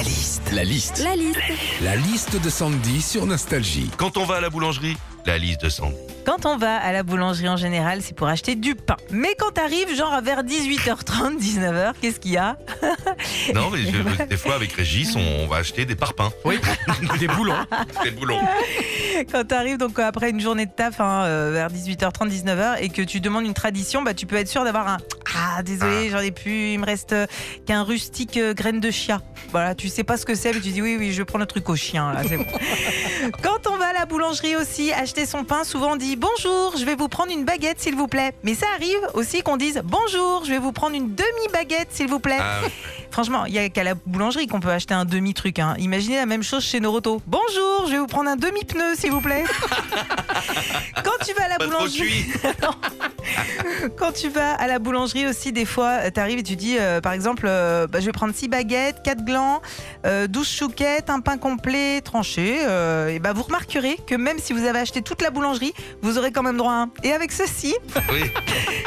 La liste. La liste. La liste. La liste de Sandy sur Nostalgie. Quand on va à la boulangerie, la liste de Sandy. Quand on va à la boulangerie en général, c'est pour acheter du pain. Mais quand t'arrives, genre vers 18h30, 19h, qu'est-ce qu'il y a? Non, mais je- des fois avec Régis, on, va acheter des parpaings. Oui, des boulons. Des boulons. Quand t'arrives donc après une journée de taf hein, euh, vers 18h30, 19h et que tu demandes une tradition, bah tu peux être sûr d'avoir un ah désolé, j'en ai plus, il me reste euh, qu'un rustique euh, graine de chia. Voilà, tu sais pas ce que c'est, mais tu dis oui oui, je vais prendre le truc au chien là, c'est bon. Quand on va à la boulangerie aussi acheter son pain, souvent on dit bonjour, je vais vous prendre une baguette s'il vous plaît. Mais ça arrive aussi qu'on dise bonjour, je vais vous prendre une demi baguette s'il vous plaît. Ah, Franchement, il y a qu'à la boulangerie qu'on peut acheter un demi-truc. hein. Imaginez la même chose chez Noroto. Bonjour, je vais vous prendre un demi-pneu, s'il vous plaît. Quand tu vas à la pas boulangerie, quand tu vas à la boulangerie aussi, des fois, tu arrives et tu dis, euh, par exemple, euh, bah, je vais prendre 6 baguettes, 4 glands, euh, 12 chouquettes, un pain complet tranché. euh, et bah, vous remarquerez que même si vous avez acheté toute la boulangerie, vous aurez quand même droit à un. Et avec ceci, Oui.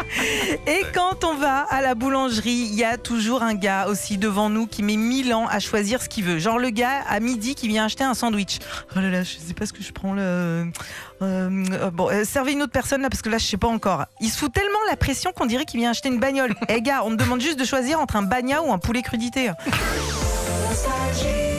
et quand on va à la boulangerie, il y a toujours un gars aussi devant nous qui met 1000 ans à choisir ce qu'il veut. Genre le gars à midi qui vient acheter un sandwich. Oh là là, je sais pas ce que je prends là. Euh, bon, euh, servez une autre personne là parce que là je sais pas encore. Il se fout tellement la pression qu'on dirait qu'il vient acheter une bagnole. Eh gars, on me demande juste de choisir entre un bagna ou un poulet crudité.